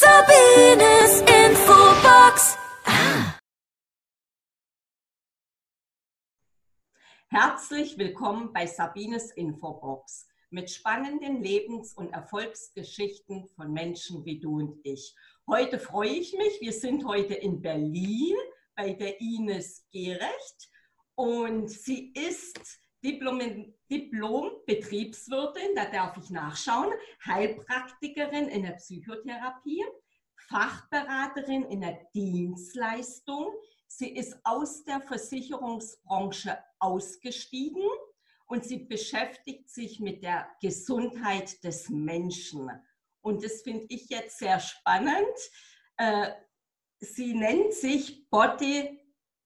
Sabines Infobox. Herzlich willkommen bei Sabines Infobox mit spannenden Lebens- und Erfolgsgeschichten von Menschen wie du und ich. Heute freue ich mich, wir sind heute in Berlin bei der Ines Gerecht und sie ist Diplom, Diplom-Betriebswirtin, da darf ich nachschauen, Heilpraktikerin in der Psychotherapie, Fachberaterin in der Dienstleistung. Sie ist aus der Versicherungsbranche ausgestiegen und sie beschäftigt sich mit der Gesundheit des Menschen. Und das finde ich jetzt sehr spannend. Äh, sie nennt sich Body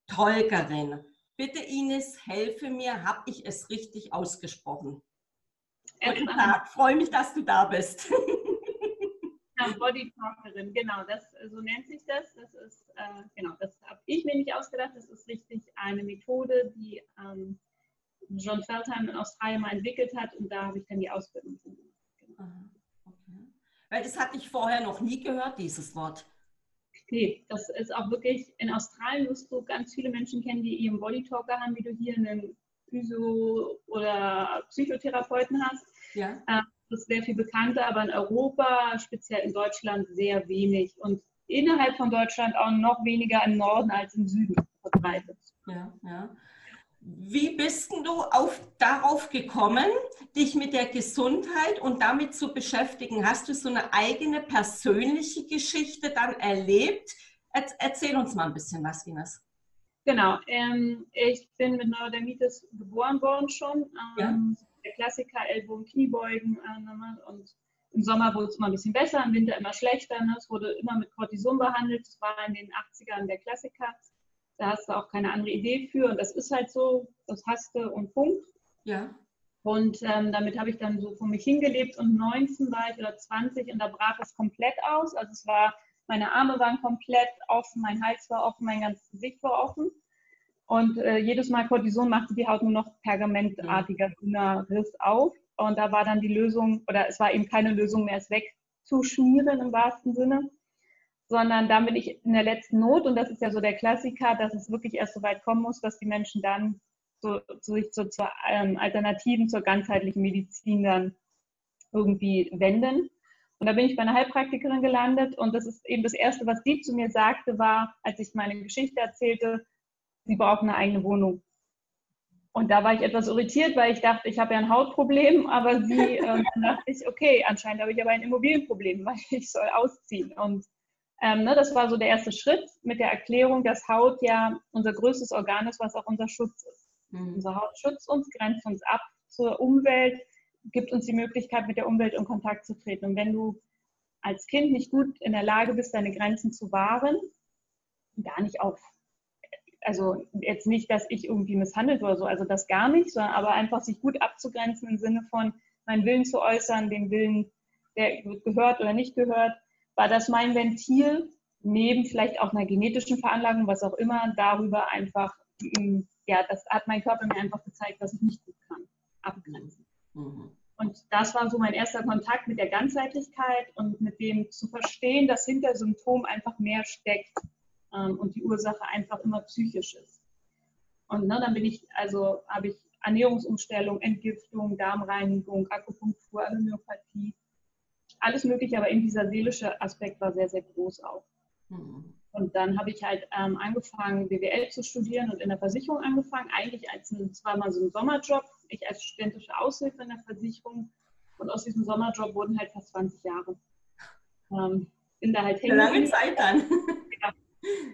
Tolkerin. Bitte Ines, helfe mir, habe ich es richtig ausgesprochen? Guten Tag, freue mich, dass du da bist. Ja, Body Talkerin, genau, das, so nennt sich das. Das ist, äh, genau, das habe ich mir nicht ausgedacht. Das ist richtig eine Methode, die ähm, John Feldheim in Australien mal entwickelt hat und da habe ich dann die Ausbildung gemacht. Genau. Okay. Weil das hatte ich vorher noch nie gehört, dieses Wort. Nee, das ist auch wirklich, in Australien wirst du ganz viele Menschen kennen, die ihren Bodytalker haben, wie du hier einen Physio- oder Psychotherapeuten hast. Ja. Äh, das ist sehr viel bekannter, aber in Europa, speziell in Deutschland, sehr wenig. Und innerhalb von Deutschland auch noch weniger im Norden als im Süden verbreitet. Ja, ja. Wie bist du auf, darauf gekommen, dich mit der Gesundheit und damit zu beschäftigen? Hast du so eine eigene persönliche Geschichte dann erlebt? Erzähl uns mal ein bisschen was, Ines. Genau, ähm, ich bin mit Neurodermitis geboren worden schon. Ähm, ja. Der Klassiker, Ellbogen, Kniebeugen äh, und im Sommer wurde es immer ein bisschen besser, im Winter immer schlechter. Ne? Es wurde immer mit Cortison behandelt. Das war in den 80ern der Klassiker. Da hast du auch keine andere Idee für. Und das ist halt so, das hast du und Punkt. Ja. Und ähm, damit habe ich dann so vor mich hingelebt. Und 19 war ich oder 20 und da brach es komplett aus. Also es war, meine Arme waren komplett offen, mein Hals war offen, mein ganzes Gesicht war offen. Und äh, jedes Mal Cortison machte die Haut nur noch pergamentartiger, dünner Riss auf. Und da war dann die Lösung, oder es war eben keine Lösung mehr, es wegzuschmieren im wahrsten Sinne sondern dann bin ich in der letzten Not und das ist ja so der Klassiker, dass es wirklich erst so weit kommen muss, dass die Menschen dann so, so sich so zur ähm, Alternativen zur ganzheitlichen Medizin dann irgendwie wenden. Und da bin ich bei einer Heilpraktikerin gelandet und das ist eben das Erste, was die zu mir sagte, war, als ich meine Geschichte erzählte, sie braucht eine eigene Wohnung. Und da war ich etwas irritiert, weil ich dachte, ich habe ja ein Hautproblem, aber sie, äh, dann dachte ich, okay, anscheinend habe ich aber ein Immobilienproblem, weil ich soll ausziehen. Und ähm, ne, das war so der erste Schritt mit der Erklärung, dass Haut ja unser größtes Organ ist, was auch unser Schutz ist. Mhm. Unsere Haut schützt uns, grenzt uns ab zur Umwelt, gibt uns die Möglichkeit, mit der Umwelt in Kontakt zu treten. Und wenn du als Kind nicht gut in der Lage bist, deine Grenzen zu wahren, gar nicht auf, also jetzt nicht, dass ich irgendwie misshandelt oder so, also das gar nicht, sondern aber einfach sich gut abzugrenzen im Sinne von meinen Willen zu äußern, den Willen, der gehört oder nicht gehört, war das mein Ventil, neben vielleicht auch einer genetischen Veranlagung, was auch immer, darüber einfach, mm, ja, das hat mein Körper mir einfach gezeigt, was ich nicht gut kann, abgrenzen. Mhm. Und das war so mein erster Kontakt mit der Ganzheitlichkeit und mit dem zu verstehen, dass hinter Symptom einfach mehr steckt ähm, und die Ursache einfach immer psychisch ist. Und ne, dann bin ich, also habe ich Ernährungsumstellung, Entgiftung, Darmreinigung, Akupunktur, Homöopathie, alles Mögliche, aber eben dieser seelische Aspekt war sehr, sehr groß auch. Mhm. Und dann habe ich halt ähm, angefangen, BWL zu studieren und in der Versicherung angefangen. Eigentlich als ein, zwar mal so ein Sommerjob, ich als studentische Aushilfe in der Versicherung. Und aus diesem Sommerjob wurden halt fast 20 Jahre. Ähm, bin da halt hängen. Lange Zeit dann. Ja.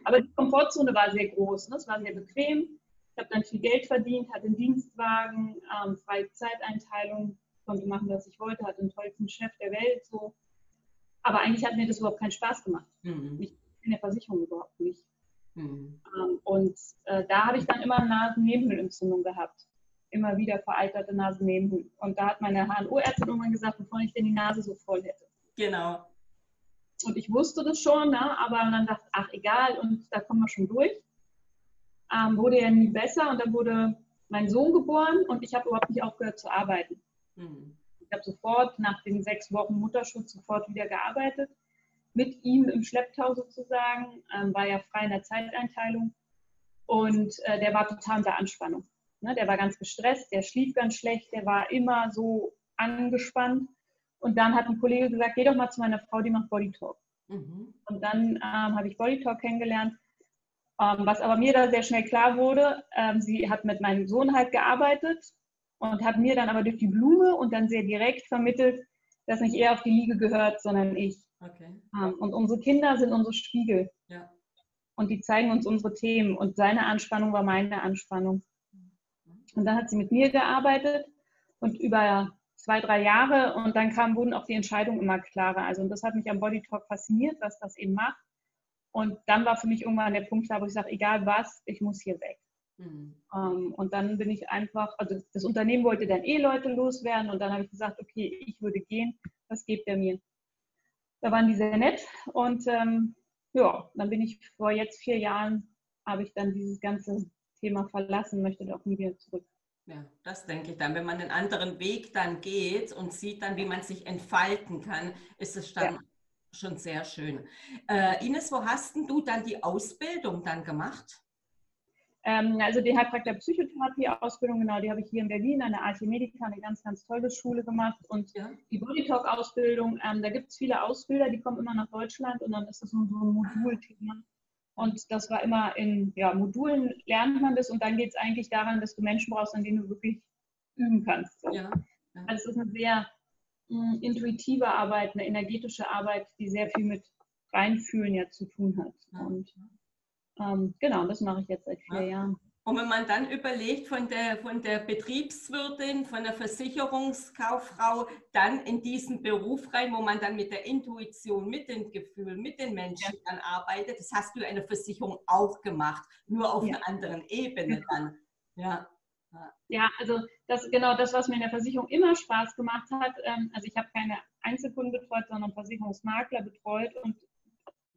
Aber die Komfortzone war sehr groß. Ne? Es war sehr bequem. Ich habe dann viel Geld verdient, hatte einen Dienstwagen, ähm, freie Zeiteinteilung, konnte machen, was ich wollte, hatte den tollsten Chef der Welt. So. Aber eigentlich hat mir das überhaupt keinen Spaß gemacht. Mhm. In der Versicherung überhaupt nicht. Mhm. Ähm, und äh, da habe ich dann immer Nasennebenhöhlenentzündung gehabt. Immer wieder veralterte Nasennebenhöhlen. Und da hat meine HNO-Ärztin irgendwann gesagt, bevor ich denn die Nase so voll hätte. Genau. Und ich wusste das schon, ne? aber dann dachte ich, ach egal, und da kommen wir schon durch. Ähm, wurde ja nie besser und dann wurde mein Sohn geboren und ich habe überhaupt nicht aufgehört zu arbeiten. Mhm. Ich habe sofort nach den sechs Wochen Mutterschutz sofort wieder gearbeitet. mit ihm im Schlepptau sozusagen, ähm, war ja frei in der Zeiteinteilung. Und äh, der war total unter Anspannung. Ne? Der war ganz gestresst, der schlief ganz schlecht, der war immer so angespannt. Und dann hat ein Kollege gesagt, geh doch mal zu meiner Frau, die macht Bodytalk. Mhm. Und dann ähm, habe ich Bodytalk kennengelernt. Ähm, was aber mir da sehr schnell klar wurde, ähm, sie hat mit meinem Sohn halt gearbeitet und hat mir dann aber durch die Blume und dann sehr direkt vermittelt, dass nicht er auf die Liege gehört, sondern ich. Okay. Ähm, und unsere Kinder sind unsere Spiegel. Ja. Und die zeigen uns unsere Themen. Und seine Anspannung war meine Anspannung. Und dann hat sie mit mir gearbeitet und über zwei, drei Jahre und dann kam, wurden auch die Entscheidungen immer klarer. Also und das hat mich am Body Talk fasziniert, was das eben macht. Und dann war für mich irgendwann der Punkt da, wo ich sage, egal was, ich muss hier weg. Mhm. Ähm, und dann bin ich einfach, also das Unternehmen wollte dann eh Leute loswerden und dann habe ich gesagt, okay, ich würde gehen, was gibt er mir? Da waren die sehr nett und ähm, ja, dann bin ich vor jetzt vier Jahren, habe ich dann dieses ganze Thema verlassen, möchte auch nie wieder zurück. Ja, das denke ich dann. Wenn man einen anderen Weg dann geht und sieht dann, wie man sich entfalten kann, ist es dann ja. schon sehr schön. Äh, Ines, wo hast du dann die Ausbildung dann gemacht? Ähm, also die Heilpraktiker-Psychotherapie-Ausbildung, genau, die habe ich hier in Berlin an der AT Medica, eine ganz, ganz tolle Schule gemacht. Und ja. die Bodytalk-Ausbildung, ähm, da gibt es viele Ausbilder, die kommen immer nach Deutschland und dann ist das so ein Modulthema. Und das war immer in ja, Modulen lernt man das und dann geht es eigentlich daran, dass du Menschen brauchst, an denen du wirklich üben kannst. So. Ja, ja. Also es ist eine sehr mh, hm, intuitive Arbeit, eine energetische Arbeit, die sehr viel mit Reinfühlen ja zu tun hat. Und ähm, genau, das mache ich jetzt seit vier Jahren. Und wenn man dann überlegt, von der, von der Betriebswirtin, von der Versicherungskauffrau, dann in diesen Beruf rein, wo man dann mit der Intuition, mit den Gefühlen, mit den Menschen ja. dann arbeitet, das hast du eine Versicherung auch gemacht, nur auf ja. einer anderen Ebene dann. Ja. Ja, also das genau das, was mir in der Versicherung immer Spaß gemacht hat. Ähm, also ich habe keine Einzelkunden betreut, sondern Versicherungsmakler betreut und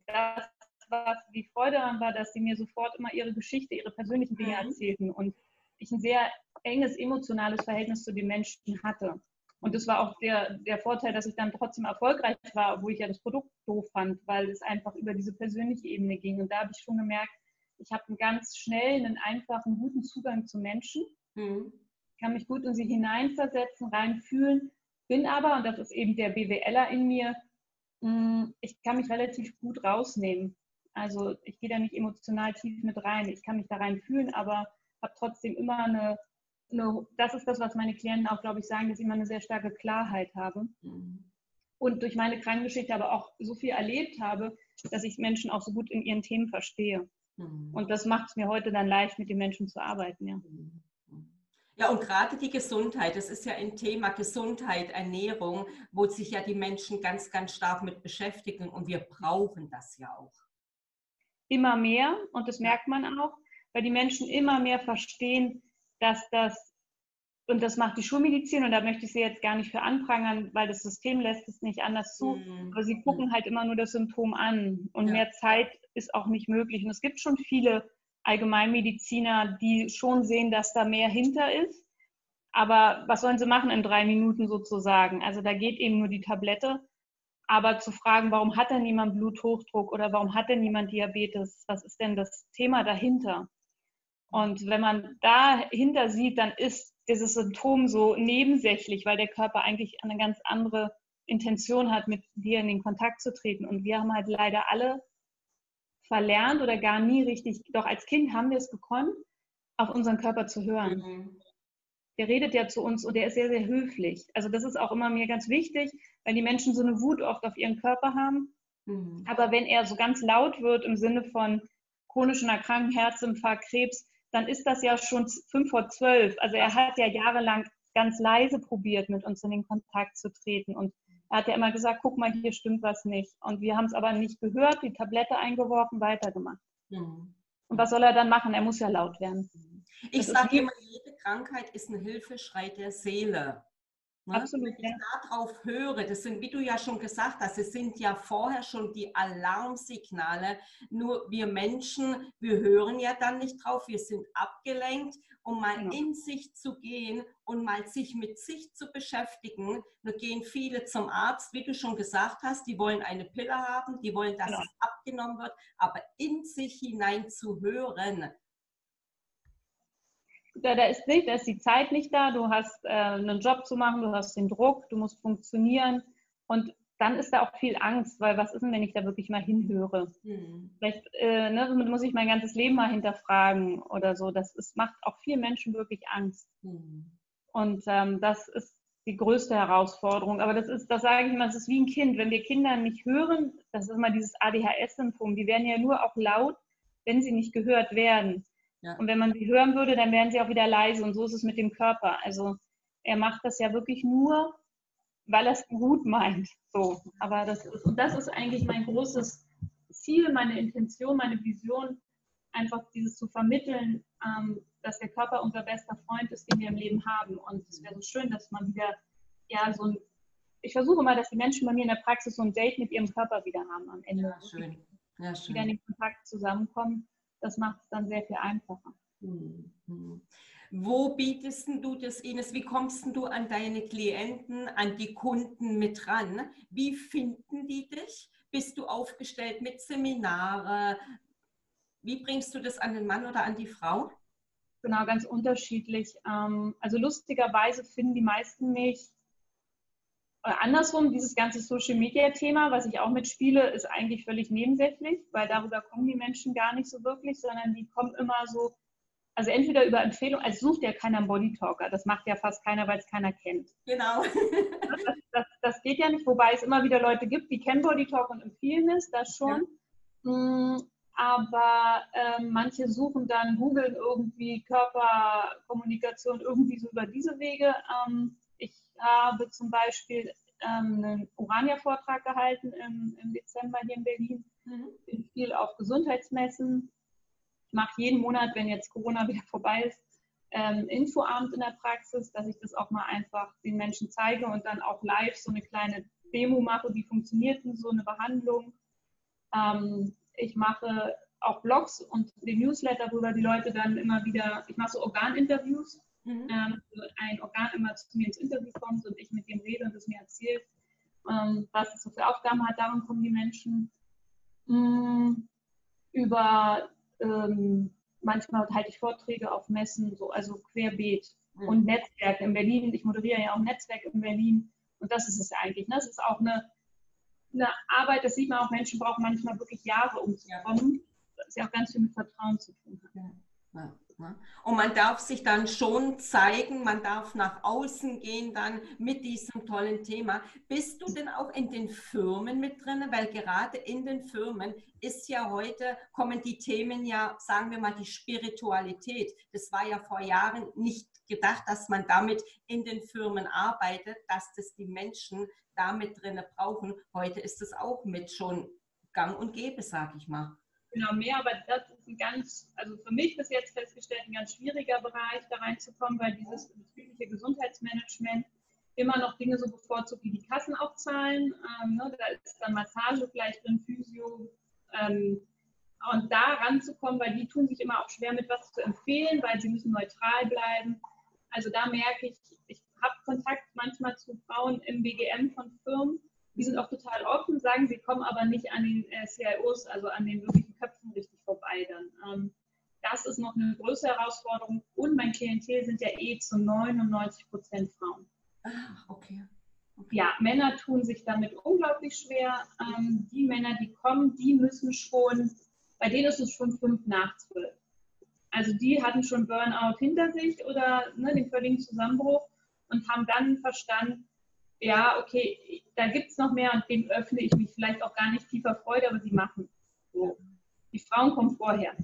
das was die Freude daran war, dass sie mir sofort immer ihre Geschichte, ihre persönlichen Dinge mhm. erzählten und ich ein sehr enges emotionales Verhältnis zu den Menschen hatte. Und das war auch der, der Vorteil, dass ich dann trotzdem erfolgreich war, obwohl ich ja das Produkt doof fand, weil es einfach über diese persönliche Ebene ging. Und da habe ich schon gemerkt, ich habe einen ganz schnellen, einen einfachen, guten Zugang zu Menschen, mhm. kann mich gut in sie hineinversetzen, reinfühlen, bin aber, und das ist eben der BWLer in mir, mm, ich kann mich relativ gut rausnehmen. Also ich gehe da nicht emotional tief mit rein. Ich kann mich da rein fühlen, aber habe trotzdem immer eine, eine, das ist das, was meine Klienten auch, glaube ich, sagen, dass ich immer eine sehr starke Klarheit habe. Mhm. Und durch meine Krankengeschichte aber auch so viel erlebt habe, dass ich Menschen auch so gut in ihren Themen verstehe. Mhm. Und das macht es mir heute dann leicht, mit den Menschen zu arbeiten. Ja. Mhm. Ja, und gerade die Gesundheit, das ist ja ein Thema Gesundheit, Ernährung, wo sich ja die Menschen ganz, ganz stark mit beschäftigen und wir brauchen das ja auch immer mehr und das merkt man auch, weil die Menschen immer mehr verstehen, dass das, und das macht die Schulmedizin und da möchte ich sie jetzt gar nicht für anprangern, weil das System lässt es nicht anders zu, mhm. aber sie gucken halt immer nur das Symptom an und ja. mehr Zeit ist auch nicht möglich. Und es gibt schon viele Allgemeinmediziner, die schon sehen, dass da mehr hinter ist. Aber was sollen sie machen in drei Minuten sozusagen? Also da geht eben nur die Tablette. Aber zu fragen, warum hat denn niemand Bluthochdruck oder warum hat denn niemand Diabetes? Was ist denn das Thema dahinter? Und wenn man dahinter sieht, dann ist dieses Symptom so nebensächlich, weil der Körper eigentlich eine ganz andere Intention hat, mit dir in den Kontakt zu treten. Und wir haben halt leider alle verlernt oder gar nie richtig, doch als Kind haben wir es gekonnt, auf unseren Körper zu hören. Mhm der redet ja zu uns und der ist sehr, sehr höflich. Also das ist auch immer mir ganz wichtig, weil die Menschen so eine Wut oft auf ihren Körper haben. Mhm. Aber wenn er so ganz laut wird im Sinne von chronischen Erkrankungen, Herzinfarkt, Krebs, dann ist das ja schon fünf vor zwölf. Also er hat ja jahrelang ganz leise probiert, mit uns in den Kontakt zu treten. Und er hat ja immer gesagt, guck mal, hier stimmt was nicht. Und wir haben es aber nicht gehört, die Tablette eingeworfen, weitergemacht. Mhm. Und was soll er dann machen? Er muss ja laut werden. Ich sage immer, jede Krankheit ist ein Hilfeschrei der Seele. Ne? Absolut, Wenn ich ja. darauf höre, das sind, wie du ja schon gesagt hast, es sind ja vorher schon die Alarmsignale. Nur wir Menschen, wir hören ja dann nicht drauf, wir sind abgelenkt, um mal genau. in sich zu gehen und mal sich mit sich zu beschäftigen. Da gehen viele zum Arzt, wie du schon gesagt hast, die wollen eine Pille haben, die wollen, dass genau. es abgenommen wird, aber in sich hinein zu hören, da, da, ist nicht, da ist die Zeit nicht da, du hast äh, einen Job zu machen, du hast den Druck, du musst funktionieren und dann ist da auch viel Angst, weil was ist denn, wenn ich da wirklich mal hinhöre? Mhm. Vielleicht äh, ne, muss ich mein ganzes Leben mal hinterfragen oder so. Das ist, macht auch vielen Menschen wirklich Angst. Mhm. Und ähm, das ist die größte Herausforderung. Aber das ist, das sage ich immer, das ist wie ein Kind. Wenn wir Kinder nicht hören, das ist immer dieses ADHS-Symptom, die werden ja nur auch laut, wenn sie nicht gehört werden. Ja. Und wenn man sie hören würde, dann wären sie auch wieder leise. Und so ist es mit dem Körper. Also er macht das ja wirklich nur, weil er es gut meint. So. Aber das ist, und das ist eigentlich mein großes Ziel, meine Intention, meine Vision, einfach dieses zu vermitteln, ähm, dass der Körper unser bester Freund ist, den wir im Leben haben. Und es wäre so schön, dass man wieder, ja, so ein, ich versuche mal, dass die Menschen bei mir in der Praxis so ein Date mit ihrem Körper wieder haben am Ende. Ja, schön. Ja, schön. Wieder in den Kontakt zusammenkommen das macht es dann sehr viel einfacher. Mhm. Wo bietest du das, Ines? Wie kommst du an deine Klienten, an die Kunden mit ran? Wie finden die dich? Bist du aufgestellt mit Seminare? Wie bringst du das an den Mann oder an die Frau? Genau, ganz unterschiedlich. Ähm, also lustigerweise finden die meisten mich andersrum, dieses ganze Social Media Thema, was ich auch mitspiele, ist eigentlich völlig nebensächlich, weil darüber kommen die Menschen gar nicht so wirklich, sondern die kommen immer so, also entweder über Empfehlung, also sucht ja keiner einen Bodytalker, das macht ja fast keiner, weil es keiner kennt. Genau. Das, das, das, geht ja nicht, wobei es immer wieder Leute gibt, die kennen Bodytalk und empfehlen es, das schon. Ja. Mm, aber äh, manche suchen dann, googeln irgendwie Körperkommunikation irgendwie so über diese Wege. Ähm, habe zum Beispiel ähm, einen Urania-Vortrag gehalten im, im, Dezember hier in Berlin. Mhm. Bin viel auf Gesundheitsmessen. Ich mache jeden Monat, wenn jetzt Corona wieder vorbei ist, ähm, Infoabend in der Praxis, dass ich das auch mal einfach den Menschen zeige und dann auch live so eine kleine Demo mache, wie funktioniert denn so eine Behandlung. Ähm, ich mache auch Blogs und den Newsletter, worüber die Leute dann immer wieder, ich mache so Organinterviews mhm. ähm, ein Organ immer zu mir ins Interview kommt und ich mit dem rede und es mir erzählt, ähm, was es so für Aufgaben hat. Darum kommen die Menschen ähm, über, ähm, manchmal halte ich Vorträge auf Messen, so, also querbeet mhm. und Netzwerk in Berlin. Ich moderiere ja auch ein Netzwerk in Berlin und das ist es eigentlich. Ne? Das ist auch eine, eine Arbeit, das sieht man auch, Menschen brauchen manchmal wirklich Jahre, um zu kommen. Das ja auch ganz viel mit Vertrauen zu tun hat. Ja. Ja. Ne? Und man darf sich dann schon zeigen, man darf nach außen gehen dann mit diesem tollen Thema. Bist du denn auch in den Firmen mit drin? Weil gerade in den Firmen ist ja heute, kommen die Themen ja, sagen wir mal, die Spiritualität. Das war ja vor Jahren nicht gedacht, dass man damit in den Firmen arbeitet, dass das die Menschen damit drin brauchen. Heute ist es auch mit schon gang und gäbe, sag ich mal. Genau, mehr, aber das ein ganz, also für mich bis jetzt festgestellt, ein ganz schwieriger Bereich, da reinzukommen, weil dieses betriebliche Gesundheitsmanagement immer noch Dinge so bevorzugt wie die Kassen auch zahlen. Ähm, ne, da ist dann Massage vielleicht drin, Physio. Ähm, und da ranzukommen, weil die tun sich immer auch schwer mit was zu empfehlen, weil sie müssen neutral bleiben. Also da merke ich, ich habe Kontakt manchmal zu Frauen im BGM von Firmen, die sind auch total offen, sagen, sie kommen aber nicht an den äh, CIOs, also an den wirklichen Köpfen richtig vorbei dann. Ähm, das ist noch eine größere Herausforderung und mein Klientel sind ja eh zu 99 Prozent Frauen. Ah, okay. okay. Ja, Männer tun sich damit unglaublich schwer. Ähm, die Männer, die kommen, die müssen schon, bei denen ist es schon fünf nach zwölf. Also die hatten schon Burnout hinter sich oder ne, den völligen Zusammenbruch und haben dann verstanden, ja, okay, da gibt es noch mehr und dem öffne ich mich vielleicht auch gar nicht tiefer Freude, aber sie machen so. Die Frauen kommen vorher.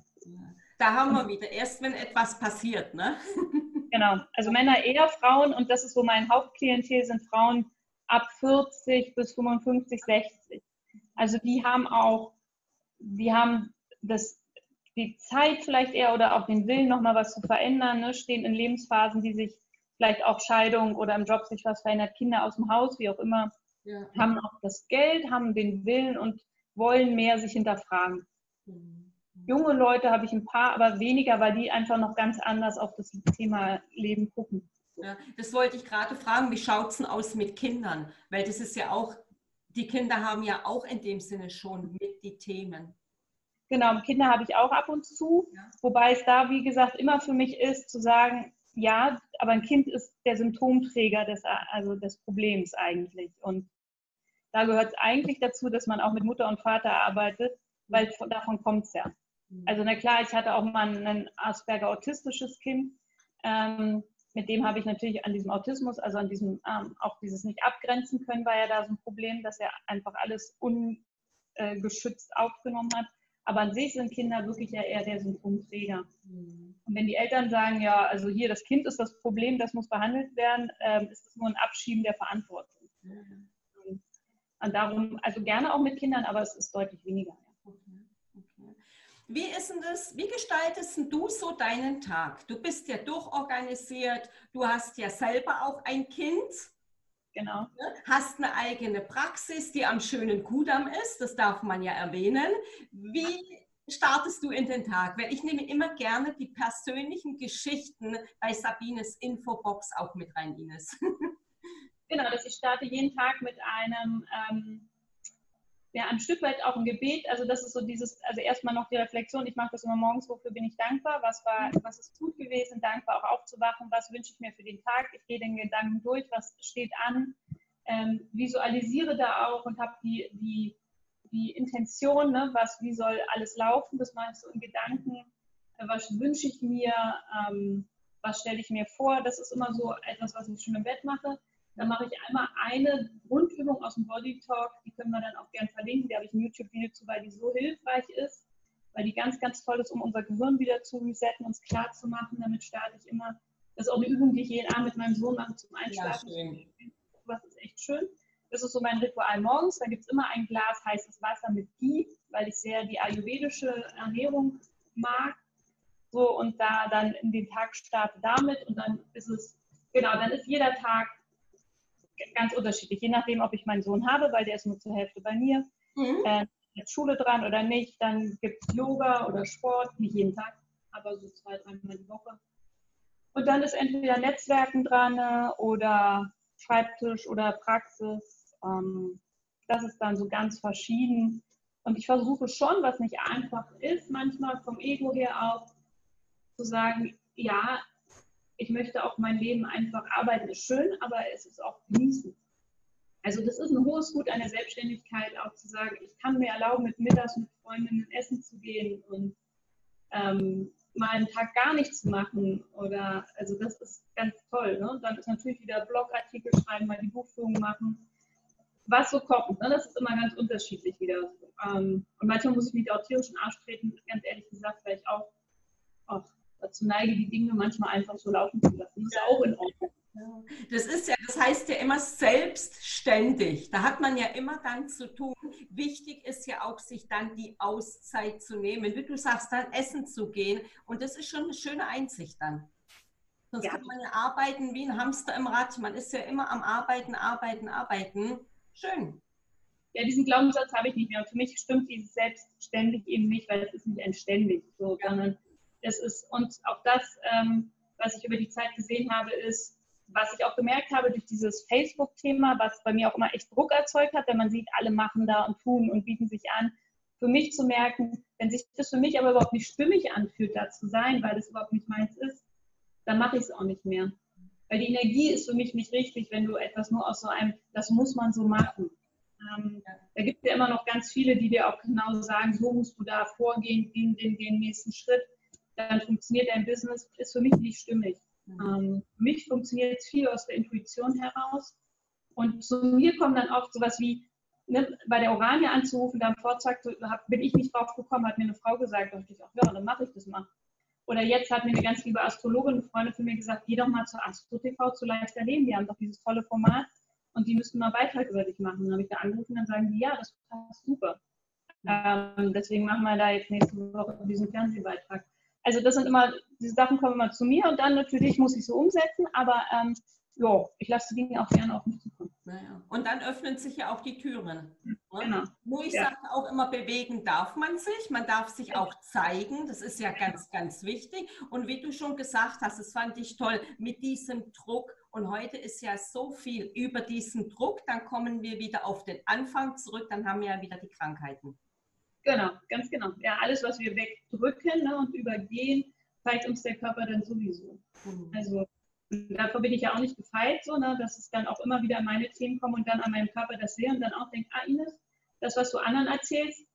Da haben wir wieder, erst wenn etwas passiert, ne? Genau, also Männer eher Frauen und das ist so mein Hauptklientel, sind Frauen ab 40 bis 55, 60. Also die haben auch, die haben das, die Zeit vielleicht eher oder auch den Willen, nochmal was zu verändern, ne? stehen in Lebensphasen, die sich vielleicht auch Scheidung oder im Job sich was verändert, Kinder aus dem Haus, wie auch immer, ja. haben auch das Geld, haben den Willen und wollen mehr sich hinterfragen. Mhm. Junge Leute habe ich ein paar, aber weniger, weil die einfach noch ganz anders auf das Thema Leben gucken. Ja, das wollte ich gerade fragen, wie schaut es denn aus mit Kindern? Weil das ist ja auch, die Kinder haben ja auch in dem Sinne schon mit die Themen. Genau, Kinder habe ich auch ab und zu, ja. wobei es da, wie gesagt, immer für mich ist zu sagen, ja, aber ein Kind ist der Symptomträger des, also des Problems eigentlich. Und da gehört es eigentlich dazu, dass man auch mit Mutter und Vater arbeitet, weil davon kommt es ja. Mhm. Also na klar, ich hatte auch mal ein Asperger autistisches Kind. Ähm, mit dem habe ich natürlich an diesem Autismus, also an diesem ähm, auch dieses nicht abgrenzen können, war ja da so ein Problem, dass er einfach alles ungeschützt äh, aufgenommen hat. Aber an sich sind Kinder wirklich ja eher der Symptomträger. Mhm. Und wenn die Eltern sagen, ja, also hier das Kind ist das Problem, das muss behandelt werden, ähm, ist es nur ein Abschieben der Verantwortung. Mhm. Und darum, also gerne auch mit Kindern, aber es ist deutlich weniger. Wie ist denn das, wie gestaltest du so deinen Tag? Du bist ja durchorganisiert, du hast ja selber auch ein Kind. Genau. Ne? Hast eine eigene Praxis, die am schönen Kudamm ist, das darf man ja erwähnen. Wie startest du in den Tag? Weil ich nehme immer gerne die persönlichen Geschichten bei Sabines Infobox auch mit rein, Ines. Genau, dass ich starte jeden Tag mit einem ähm, ja, ein Stück weit auch ein Gebet. Also das ist so dieses, also erstmal noch die Reflexion, ich mache das immer morgens, wofür bin ich dankbar, was war, was ist gut gewesen, dankbar auch aufzuwachen, was wünsche ich mir für den Tag, ich gehe den Gedanken durch, was steht an, ähm, visualisiere da auch und habe die, die, die Intention, ne, was, wie soll alles laufen, das mache ich so in Gedanken, was wünsche ich mir, ähm, was stelle ich mir vor, das ist immer so etwas, was ich schon im Bett mache. Dann mache ich einmal eine Grundübung aus dem Body Talk, die können wir dann auch gern verlinken. Die habe ich ein YouTube-Video zu, weil die so hilfreich ist, weil die ganz, ganz toll ist, um unser Gehirn wieder zu resetten, uns klar zu machen. Damit starte ich immer. Das ist auch eine Übung, die ich jeden Abend mit meinem Sohn mache zum Einschlafen. Ja, das ist echt schön. Das ist so mein Ritual morgens. Da gibt es immer ein Glas heißes Wasser mit Ghee, weil ich sehr die ayurvedische Ernährung mag. So, und da dann in den Tag starte damit und dann ist es, genau, dann ist jeder Tag ganz unterschiedlich, je nachdem, ob ich meinen Sohn habe, weil der ist nur zur Hälfte bei mir. Mhm. Äh, ist Schule dran oder nicht, dann gibt es Yoga oder Sport, nicht jeden Tag, aber so zwei, dreimal die Woche. Und dann ist entweder Netzwerken dran oder Schreibtisch oder Praxis. Ähm, das ist dann so ganz verschieden. Und ich versuche schon, was nicht einfach ist, manchmal vom Ego her auch, zu sagen, ja, ich möchte auch mein Leben einfach arbeiten, ist schön, aber es ist auch genießen. Also das ist ein hohes Gut an der Selbstständigkeit, auch zu sagen, ich kann mir erlauben, mit Mittags mit Freundinnen essen zu gehen und ähm, mal einen Tag gar nichts machen. Oder also das ist ganz toll. Ne? Dann ist natürlich wieder Blogartikel schreiben, mal die Buchführung machen. Was so kommt, ne? das ist immer ganz unterschiedlich wieder. Ähm, und manchmal muss ich mich auch tierisch in den Arsch treten, ganz ehrlich gesagt, weil ich auch, auch dazu neige, die Dinge manchmal einfach so laufen zu lassen. Das ist auch in Ordnung. Das ist ja, das heißt ja immer selbstständig. Da hat man ja immer dann zu tun. Wichtig ist ja auch, sich dann die Auszeit zu nehmen. Wie du sagst, dann essen zu gehen. Und das ist schon eine schöne Einsicht dann. Sonst ja. kann man ja arbeiten wie ein Hamster im Rad. Man ist ja immer am Arbeiten, Arbeiten, Arbeiten. Schön. Ja, diesen Glaubenssatz habe ich nicht mehr. Und für mich stimmt dieses selbstständig eben nicht, weil es ist nicht entständig, so, ja. sondern es ist, und auch das, ähm, was ich über die Zeit gesehen habe, ist, was ich auch gemerkt habe durch dieses Facebook-Thema, was bei mir auch immer echt Druck erzeugt hat, wenn man sieht, alle machen da und tun und bieten sich an, für mich zu merken, wenn sich das für mich aber überhaupt nicht stimmig anfühlt, da zu sein, weil das überhaupt nicht meins ist, dann mache ich es auch nicht mehr. Weil die Energie ist für mich nicht richtig, wenn du etwas nur aus so einem, das muss man so machen. Ähm, da gibt es ja immer noch ganz viele, die dir auch genau sagen, so musst du da vorgehen, den, den, den nächsten Schritt dann funktioniert dein Business, ist für mich nicht stimmig. Mhm. Ähm, für mich funktioniert es viel aus der Intuition heraus. Und zu mir kommt dann oft sowas wie, ne, bei der Orania anzurufen, da am Vortrag bin ich nicht drauf gekommen, hat mir eine Frau gesagt, da dachte ich auch, ja, dann mache ich das mal. Oder jetzt hat mir eine ganz liebe Astrologin, eine Freundin von mir gesagt, geh doch mal zur Astro TV, zu Leichter Leben, die haben doch dieses tolle Format und die müssten mal Beitrag über dich machen. Dann habe ich da angerufen, dann sagen die, ja, das passt super. Mhm. Ähm, deswegen machen wir da jetzt nächste Woche diesen Fernsehbeitrag. Also das sind immer, diese Sachen kommen immer zu mir und dann natürlich muss ich so umsetzen, aber ähm, ja, ich lasse die Dinge auch gerne auf mich zukommen. Naja. Und dann öffnen sich ja auch die Türen. Ne? Genau. Nur ich ja. sage auch immer, bewegen darf man sich, man darf sich auch zeigen, das ist ja ganz, ganz wichtig. Und wie du schon gesagt hast, das fand ich toll, mit diesem Druck. Und heute ist ja so viel über diesen Druck, dann kommen wir wieder auf den Anfang zurück, dann haben wir ja wieder die Krankheiten. Genau, ganz genau. Ja, alles, was wir wegdrücken ne, und übergehen, zeigt uns der Körper dann sowieso. Mhm. Also davor bin ich ja auch nicht gefeit, so, ne, dass es dann auch immer wieder an meine Themen kommen und dann an meinem Körper das sehe und dann auch denke, ah Ines, das, was du anderen erzählst,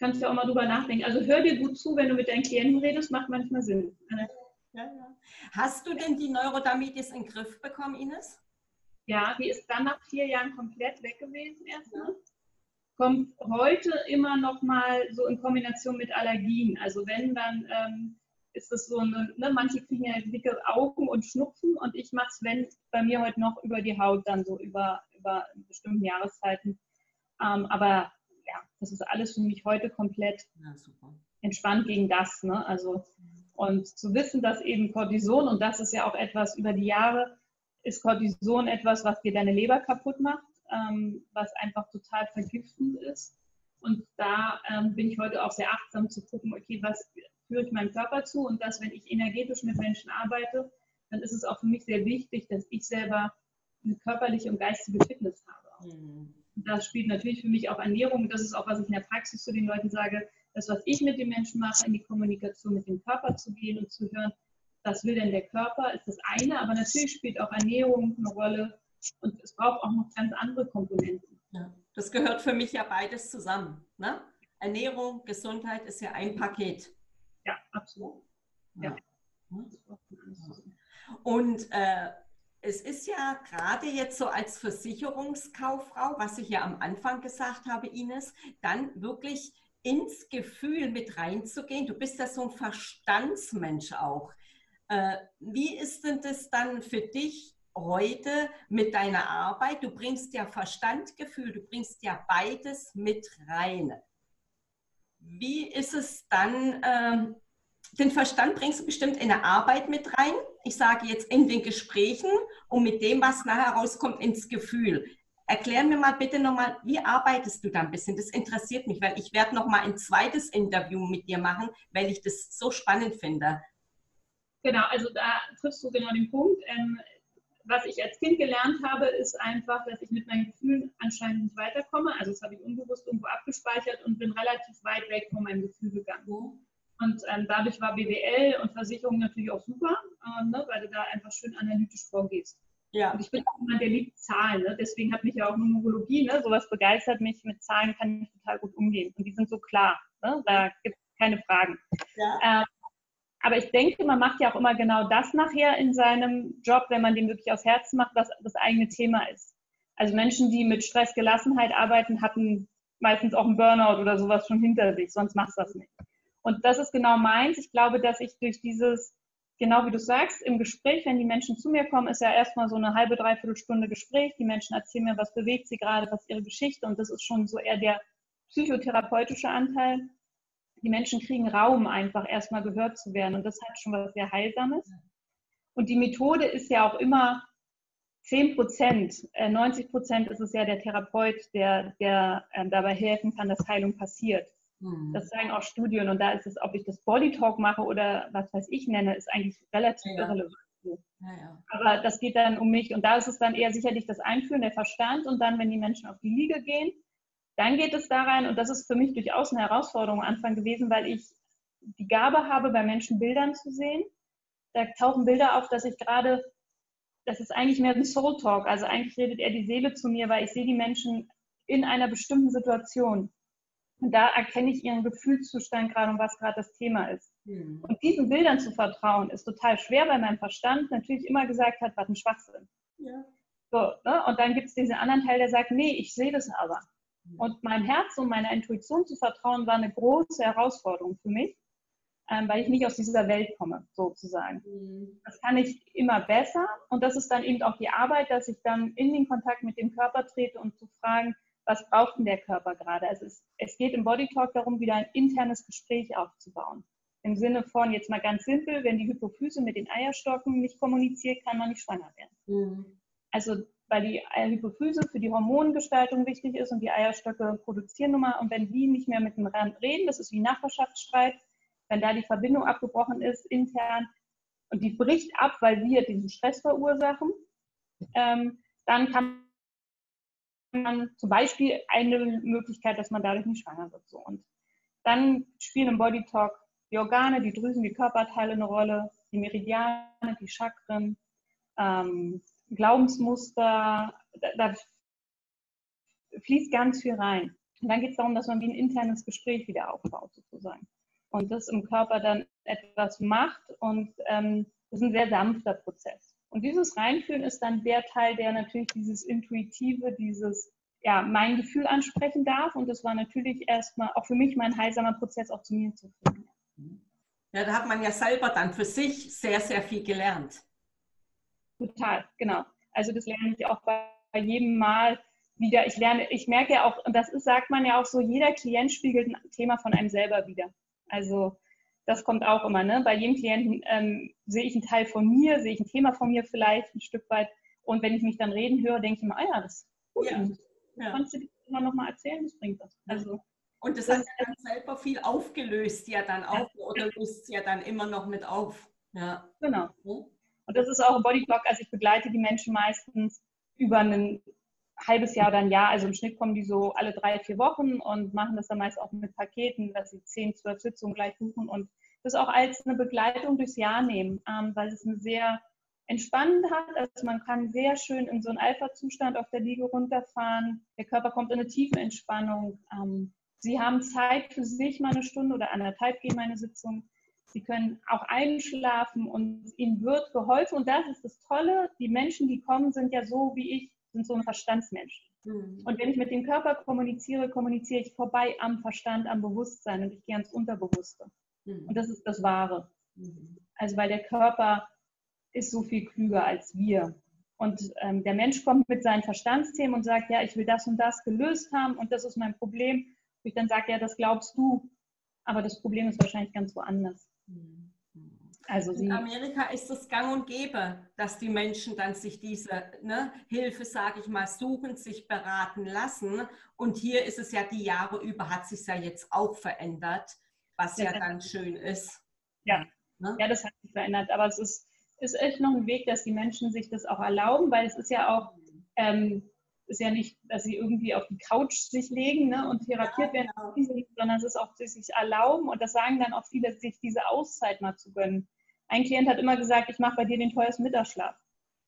kannst du ja auch mal drüber nachdenken. Also hör dir gut zu, wenn du mit deinen Klienten redest, macht manchmal Sinn. Ja, ja. Hast du denn die Neurodermitis in den Griff bekommen, Ines? Ja, die ist dann nach vier Jahren komplett weg gewesen erstmal. Kommt heute immer noch mal so in Kombination mit Allergien. Also wenn dann ähm, ist es so eine, ne, manche kriegen ja dicke Augen und Schnupfen und ich mache es, wenn bei mir heute noch über die Haut, dann so über, über bestimmten Jahreszeiten. Ähm, aber ja, das ist alles für mich heute komplett ja, entspannt gegen das. Ne? Also, und zu wissen, dass eben Cortison, und das ist ja auch etwas über die Jahre, ist Cortison etwas, was dir deine Leber kaputt macht, ähm, was einfach total vergiftend ist. Und da ähm, bin ich heute auch sehr achtsam zu gucken, okay, was führe ich meinem Körper zu und dass, wenn ich energetisch mit Menschen arbeite, dann ist es auch für mich sehr wichtig, dass ich selber eine körperliche und geistige Fitness habe. Mhm. Das spielt natürlich für mich auch Ernährung. Das ist auch, was ich in der Praxis zu den Leuten sage, das, was ich mit den Menschen mache, in die Kommunikation mit dem Körper zu gehen und zu hören, was will denn der Körper, ist das eine, aber natürlich spielt auch Ernährung eine Rolle und es braucht auch noch ganz andere Komponenten. Ja, das gehört für mich ja beides zusammen. Ne? Ernährung, Gesundheit ist ja ein Paket. Ja, absolut. Ja. Und äh, es ist ja gerade jetzt so als Versicherungskauffrau, was ich ja am Anfang gesagt habe, Ines, dann wirklich ins Gefühl mit reinzugehen. Du bist ja so ein Verstandsmensch auch. Äh, wie ist denn das dann für dich heute mit deiner Arbeit? Du bringst ja Verstandgefühl, du bringst ja beides mit rein. Wie ist es dann, äh, den Verstand bringst du bestimmt in der Arbeit mit rein. Ich sage jetzt in den Gesprächen und mit dem, was nachher rauskommt, ins Gefühl. Erklär mir mal bitte nochmal, wie arbeitest du da ein bisschen? Das interessiert mich, weil ich werde nochmal ein zweites Interview mit dir machen, weil ich das so spannend finde. Genau, also da triffst du genau den Punkt. Ähm, was ich als Kind gelernt habe, ist einfach, dass ich mit meinen Gefühlen anscheinend nicht weiterkomme. Also das habe ich unbewusst irgendwo abgespeichert und bin relativ weit weg von meinem Gefühl gegangen. Und ähm, dadurch war BWL und Versicherung natürlich auch super, ähm, ne, weil du da einfach schön analytisch vorgehst. Ja. Und ich bin auch jemand, der liebt Zahlen. Ne? Deswegen hat mich ja auch Numerologie, ne? sowas begeistert mich. Mit Zahlen kann ich total gut umgehen. Und die sind so klar. Ne? Da gibt es keine Fragen. Ja. Ähm, aber ich denke, man macht ja auch immer genau das nachher in seinem Job, wenn man den wirklich aus Herzen macht, was das eigene Thema ist. Also Menschen, die mit Stressgelassenheit arbeiten, hatten meistens auch einen Burnout oder sowas schon hinter sich, sonst machst du das nicht. Und das ist genau meins. Ich glaube, dass ich durch dieses, genau wie du sagst, im Gespräch, wenn die Menschen zu mir kommen, ist ja erstmal so eine halbe, dreiviertel Stunde Gespräch. Die Menschen erzählen mir, was bewegt sie gerade, was ihre Geschichte. Und das ist schon so eher der psychotherapeutische Anteil die Menschen kriegen Raum, einfach erstmal gehört zu werden. Und das hat schon was sehr Heilsames. Und die Methode ist ja auch immer 10 Prozent, 90 äh, Prozent ist es ja der Therapeut, der, der ähm, dabei helfen kann, dass Heilung passiert. Mhm. Das zeigen auch Studien. Und da ist es, ob ich das Body Talk mache oder was weiß ich nenne, ist eigentlich relativ ja. irrelevant. Ja, ja. Aber das geht dann um mich. Und da ist es dann eher sicherlich das Einführen, der Verstand. Und dann, wenn die Menschen auf die Liege gehen, dann geht es da rein, und das ist für mich durchaus eine Herausforderung am Anfang gewesen, weil ich die Gabe habe, bei Menschen Bildern zu sehen. Da tauchen Bilder auf, dass ich gerade, das ist eigentlich mehr ein Soul Talk, also eigentlich redet er die Seele zu mir, weil ich sehe die Menschen in einer bestimmten Situation. Und da erkenne ich ihren Gefühlszustand gerade und was gerade das Thema ist. Mhm. Und diesen Bildern zu vertrauen, ist total schwer, weil mein Verstand natürlich immer gesagt hat, was ein Schwachsinn. Ja. So, ne? Und dann gibt es diesen anderen Teil, der sagt, nee, ich sehe das aber. Und meinem Herz und meiner Intuition zu vertrauen, war eine große Herausforderung für mich, ähm, weil ich nicht aus dieser Welt komme, sozusagen. Mhm. Das kann ich immer besser und das ist dann eben auch die Arbeit, dass ich dann in den Kontakt mit dem Körper trete und zu fragen, was braucht denn der Körper gerade? Also es, es geht im Body Talk darum, wieder ein internes Gespräch aufzubauen. Im Sinne von, jetzt mal ganz simpel, wenn die Hypophyse mit den Eierstocken nicht kommuniziert, kann man nicht schwanger werden. Mhm. Also weil die Hypophyse für die Hormongestaltung wichtig ist und die Eierstöcke produzieren nun mal. Und wenn die nicht mehr miteinander reden, das ist wie Nachbarschaftsstreit, wenn da die Verbindung abgebrochen ist intern und die bricht ab, weil wir diesen Stress verursachen, ähm, dann kann man zum Beispiel eine Möglichkeit, dass man dadurch nicht schwanger wird. So. Und dann spielen im Body Talk die Organe, die Drüsen, die Körperteile eine Rolle, die Meridiane, die Chakren, ähm, Glaubensmuster, da, da, fließt ganz viel rein. Und dann geht es darum, dass man wie ein internes Gespräch wieder aufbaut, sozusagen. Und das im Körper dann etwas macht und ähm, das ist ein sehr sanfter Prozess. Und dieses Reinfühlen ist dann der Teil, der natürlich dieses Intuitive, dieses, ja, mein Gefühl ansprechen darf. Und das war natürlich erstmal auch für mich mein heilsamer Prozess, auch zu mir zu finden. Ja, da hat man ja selber dann für sich sehr, sehr viel gelernt. Total, genau. Also das lerne ich auch bei jedem Mal wieder. Ich lerne, ich merke ja auch, und das ist, sagt man ja auch so, jeder Klient spiegelt ein Thema von einem selber wieder. Also das kommt auch immer. Ne? Bei jedem Klienten ähm, sehe ich einen Teil von mir, sehe ich ein Thema von mir vielleicht ein Stück weit. Und wenn ich mich dann reden höre, denke ich immer, ah ja, das ist gut. Ja. Ja. Kannst du dir immer noch mal erzählen, das bringt das. Also, und das, das hat ja dann selber viel aufgelöst, ja dann auch, oder löst ja dann immer noch mit auf. Ja. Genau. Das ist auch Bodyblock. Also ich begleite die Menschen meistens über ein halbes Jahr oder ein Jahr. Also im Schnitt kommen die so alle drei, vier Wochen und machen das dann meist auch mit Paketen, dass sie zehn, zwölf Sitzungen gleich buchen und das auch als eine Begleitung durchs Jahr nehmen, ähm, weil es eine sehr entspannend hat. Also man kann sehr schön in so einen Alpha-Zustand auf der Liege runterfahren. Der Körper kommt in eine tiefe Entspannung. Ähm, sie haben Zeit für sich, mal eine Stunde oder anderthalb gehen meine Sitzung. Sie können auch einschlafen und ihnen wird geholfen. Und das ist das Tolle. Die Menschen, die kommen, sind ja so wie ich, sind so ein Verstandsmensch. Mhm. Und wenn ich mit dem Körper kommuniziere, kommuniziere ich vorbei am Verstand, am Bewusstsein und ich gehe ans Unterbewusste. Mhm. Und das ist das Wahre. Mhm. Also weil der Körper ist so viel klüger als wir. Und ähm, der Mensch kommt mit seinen Verstandsthemen und sagt, ja, ich will das und das gelöst haben und das ist mein Problem. Und ich dann sage, ja, das glaubst du, aber das Problem ist wahrscheinlich ganz woanders. Also in Amerika ist es gang und gäbe, dass die Menschen dann sich diese ne, Hilfe, sage ich mal, suchen, sich beraten lassen. Und hier ist es ja die Jahre über, hat sich ja jetzt auch verändert, was ja, ja dann schön ist. Ja. Ne? ja, das hat sich verändert. Aber es ist, ist echt noch ein Weg, dass die Menschen sich das auch erlauben, weil es ist ja auch, ähm, ist ja nicht, dass sie irgendwie auf die Couch sich legen ne, und therapiert ja, genau. werden, sondern es ist auch, dass sie sich erlauben und das sagen dann auch viele, sich diese Auszeit mal zu gönnen. Ein Klient hat immer gesagt, ich mache bei dir den teuersten Mittagsschlaf.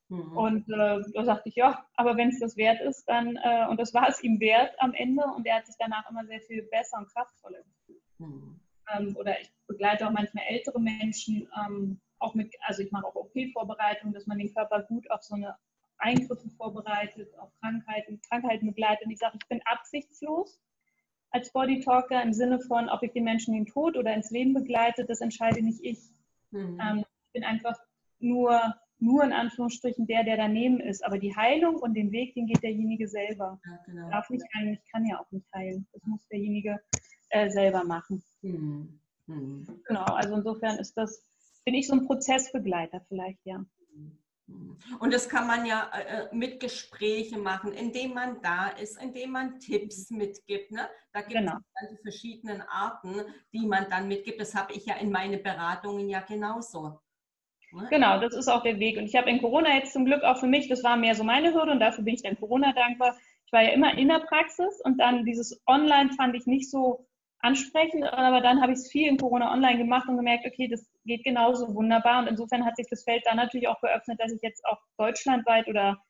Mhm. Und äh, da sagte ich, ja, aber wenn es das wert ist, dann, äh, und das war es ihm wert am Ende und er hat sich danach immer sehr viel besser und kraftvoller gefühlt. Mhm. Ähm, oder ich begleite auch manchmal ältere Menschen, ähm, auch mit, also ich mache auch OP-Vorbereitungen, dass man den Körper gut auf so eine Eingriffe vorbereitet, auf Krankheiten, Krankheiten begleitet. Und ich sage, ich bin absichtslos als Bodytalker im Sinne von, ob ich den Menschen in den Tod oder ins Leben begleite, das entscheide nicht ich. Mhm. Ähm, ich bin einfach nur, nur in Anführungsstrichen der, der daneben ist. Aber die Heilung und den Weg, den geht derjenige selber. Ja, genau. Ich darf nicht heilen, ich kann ja auch nicht heilen. Das muss derjenige äh, selber machen. Mhm. Mhm. Genau, also insofern ist das, bin ich so ein Prozessbegleiter vielleicht, ja. Und das kann man ja äh, äh, mit Gesprächen machen, indem man da ist, indem man Tipps mitgibt. Ne? Da gibt genau. es dann die verschiedenen Arten, die man dann mitgibt. Das habe ich ja in meinen Beratungen ja genauso. Ne? Genau, das ist auch der Weg. Und ich habe in Corona jetzt zum Glück auch für mich, das war mehr so meine Hürde und dafür bin ich dann Corona dankbar. Ich war ja immer in der Praxis und dann dieses Online fand ich nicht so ansprechend, aber dann habe ich es viel in Corona online gemacht und gemerkt, okay, das geht genauso wunderbar. Und insofern hat sich das Feld dann natürlich auch geöffnet, dass ich jetzt auch deutschlandweit oder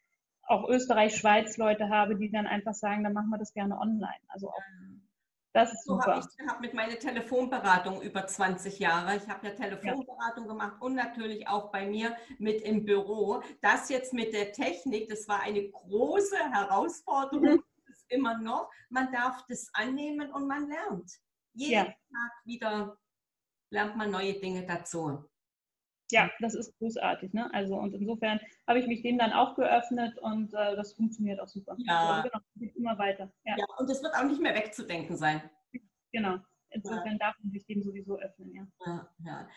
auch Österreich, Schweiz Leute habe, die dann einfach sagen, dann machen wir das gerne online. Also auch das ist so habe ich hab mit meiner Telefonberatung über 20 Jahre. Ich habe ja Telefonberatung ja. gemacht und natürlich auch bei mir mit im Büro. Das jetzt mit der Technik, das war eine große Herausforderung. Mhm immer noch. Man darf das annehmen und man lernt. Jeden ja. Tag wieder lernt man neue Dinge dazu. Ja, das ist großartig. Ne? Also und insofern habe ich mich dem dann auch geöffnet und äh, das funktioniert auch super. Ja, also, genau, geht immer weiter. Ja. ja, und es wird auch nicht mehr wegzudenken sein. Genau, insofern ja. darf man sich dem sowieso öffnen, ja. ja, ja.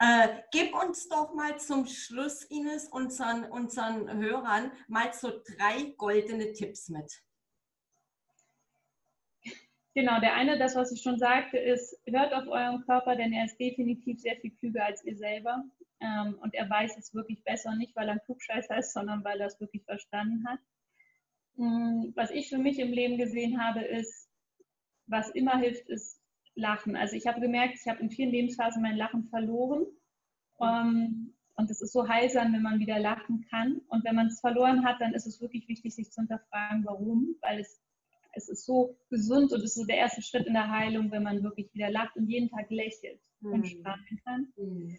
Äh, gib uns doch mal zum Schluss, Ines, unseren, unseren Hörern mal so drei goldene Tipps mit. Genau, der eine, das, was ich schon sagte, ist, hört auf euren Körper, denn er ist definitiv sehr viel klüger als ihr selber. Ähm, und er weiß es wirklich besser, nicht weil er ein Klugscheißer ist, sondern weil er es wirklich verstanden hat. Mm, was ich für mich im Leben gesehen habe, ist, was immer hilft, ist Lachen. Also ich habe gemerkt, ich habe in vielen Lebensphasen mein Lachen verloren. Ähm, und es ist so heilsam, wenn man wieder lachen kann. Und wenn man es verloren hat, dann ist es wirklich wichtig, sich zu hinterfragen, warum. Weil es, es ist so gesund und es ist so der erste Schritt in der Heilung, wenn man wirklich wieder lacht und jeden Tag lächelt mhm. und strahlen kann. Mhm.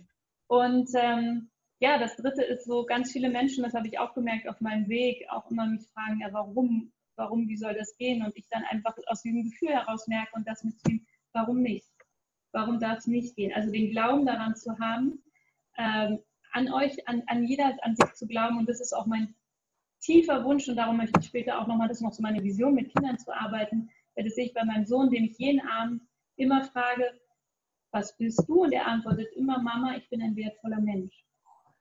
Und ähm, ja, das dritte ist so, ganz viele Menschen, das habe ich auch gemerkt auf meinem Weg, auch immer mich fragen, ja, warum, warum, wie soll das gehen? Und ich dann einfach aus diesem Gefühl heraus merke und das mitziehen, warum nicht? Warum darf es nicht gehen? Also den Glauben daran zu haben, ähm, an euch, an, an jeder, an sich zu glauben. Und das ist auch mein tiefer Wunsch und darum möchte ich später auch nochmal, das ist noch so meine Vision, mit Kindern zu arbeiten. Das sehe ich bei meinem Sohn, dem ich jeden Abend immer frage, was bist du? Und er antwortet immer, Mama, ich bin ein wertvoller Mensch.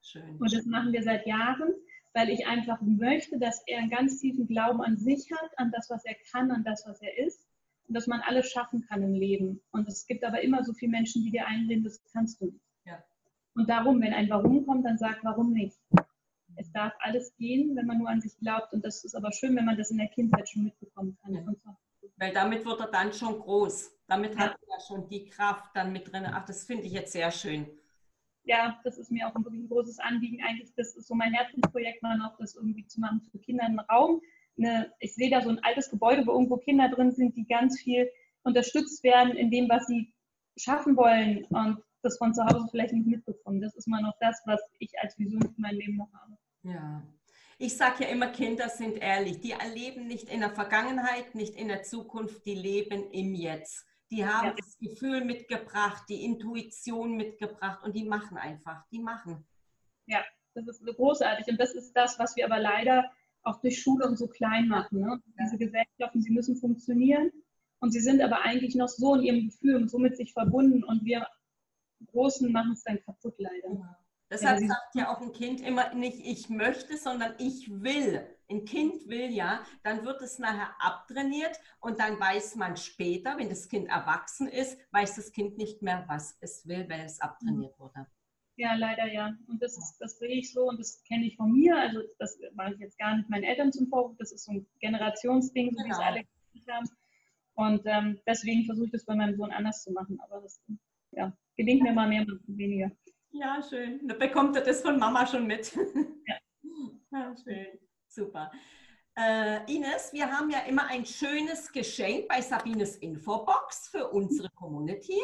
Schön. Und das machen wir seit Jahren, weil ich einfach möchte, dass er einen ganz tiefen Glauben an sich hat, an das, was er kann, an das, was er ist. Und dass man alles schaffen kann im Leben. Und es gibt aber immer so viele Menschen, die dir einreden, das kannst du nicht. Ja. Und darum, wenn ein Warum kommt, dann sag, warum nicht. Es darf alles gehen, wenn man nur an sich glaubt. Und das ist aber schön, wenn man das in der Kindheit schon mitbekommen kann. Ja. Weil damit wird er dann schon groß. Damit ja. hat er schon die Kraft dann mit drin. Ach, das finde ich jetzt sehr schön ja, das ist mir auch wirklich ein großes Anliegen. Eigentlich, das ist so mein Herzensprojekt, mal noch das irgendwie zu machen für Kinder im Raum. Eine, ich sehe da so ein altes Gebäude, wo irgendwo Kinder drin sind, die ganz viel unterstützt werden in dem, was sie schaffen wollen und das von zu Hause vielleicht nicht mitbekommen. Das ist mal noch das, was ich als Vision für mein Leben noch habe. Ja. Ich sage ja immer, Kinder sind ehrlich. Die erleben nicht in der Vergangenheit, nicht in der Zukunft, die leben im Jetzt. Die haben ja. das Gefühl mitgebracht, die Intuition mitgebracht und die machen einfach, die machen. Ja, das ist so großartig. Und das ist das, was wir aber leider auch durch Schule und so klein machen. Ne? Diese Gesellschaften, sie müssen funktionieren und sie sind aber eigentlich noch so in ihrem Gefühl und so mit sich verbunden und wir Großen machen es dann kaputt leider. Ja. Deshalb sagt ja auch ein Kind immer nicht, ich möchte, sondern ich will ein Kind will ja, dann wird es nachher abtrainiert und dann weiß man später, wenn das Kind erwachsen ist, weiß das Kind nicht mehr, was es will, weil es abtrainiert wurde. Ja, leider ja. Und das, ist, das sehe ich so und das kenne ich von mir. Also das mache ich jetzt gar nicht meinen Eltern zum Vorwurf. Das ist so ein Generationsding, so genau. wie es alle gesagt haben. Und ähm, deswegen versuche ich das bei meinem Sohn anders zu machen. Aber das ja, gelingt mir mal mehr, mal weniger. Ja, schön. Da bekommt er das von Mama schon mit. Ja, ja schön. Super. Äh, Ines, wir haben ja immer ein schönes Geschenk bei Sabines Infobox für unsere Community.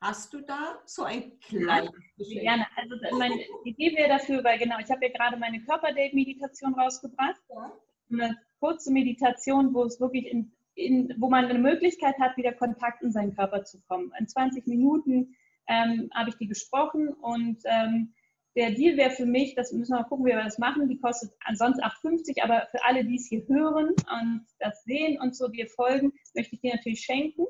Hast du da so ein kleines ja, Geschenk? Gerne. Also meine Idee wäre dafür, weil genau, ich habe ja gerade meine Körperdate-Meditation rausgebracht. Ja. Eine kurze Meditation, wo es wirklich in, in, wo man eine Möglichkeit hat, wieder Kontakt in seinen Körper zu kommen. In 20 Minuten ähm, habe ich die gesprochen und ähm, der Deal wäre für mich, das müssen wir mal gucken, wie wir das machen, die kostet ansonsten 8,50, aber für alle, die es hier hören und das sehen und so dir folgen, möchte ich dir natürlich schenken.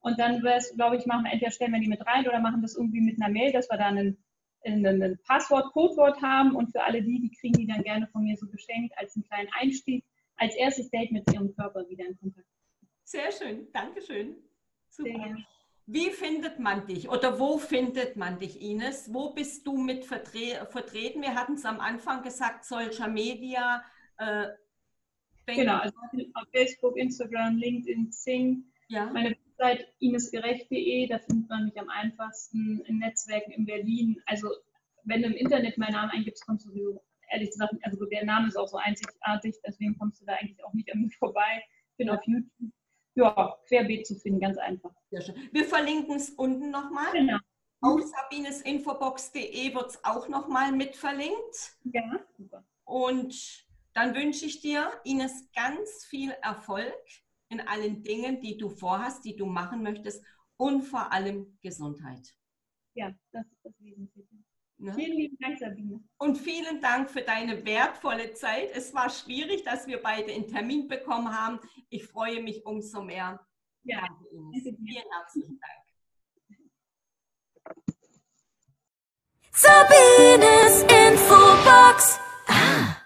Und dann wäre es, glaube ich, machen wir entweder stellen wir die mit rein oder machen das irgendwie mit einer Mail, dass wir dann ein, ein, ein Passwort, Codewort haben und für alle die, die kriegen die dann gerne von mir so geschenkt als einen kleinen Einstieg, als erstes Date mit ihrem Körper wieder in Kontakt. Sehr schön, Dankeschön. Super. Wie findet man dich oder wo findet man dich, Ines? Wo bist du mit vertre vertreten? Wir hatten es am Anfang gesagt, Social Media. Äh, genau, also auf Facebook, Instagram, LinkedIn, Sing. Ja. Meine Website inesgerecht.de, da findet man mich am einfachsten in Netzwerken in Berlin. Also wenn du im Internet meinen Namen eingibst, kommst du so, ehrlich gesagt, also der Name ist auch so einzigartig, deswegen kommst du da eigentlich auch nicht an mir vorbei. Ich bin auf YouTube ja, querbeet zu finden, ganz einfach. Wir verlinken es unten nochmal. Genau. Auf sabinesinfobox.de wird es auch nochmal mit verlinkt. Ja, super. Und dann wünsche ich dir, Ines, ganz viel Erfolg in allen Dingen, die du vorhast, die du machen möchtest und vor allem Gesundheit. Ja, das ist das Wesentliche. Ne? Vielen lieben Dank, Sabine. Und vielen Dank für deine wertvolle Zeit. Es war schwierig, dass wir beide einen Termin bekommen haben. Ich freue mich umso mehr. Ja, vielen herzlichen Dank. Sabines Infobox. Ah.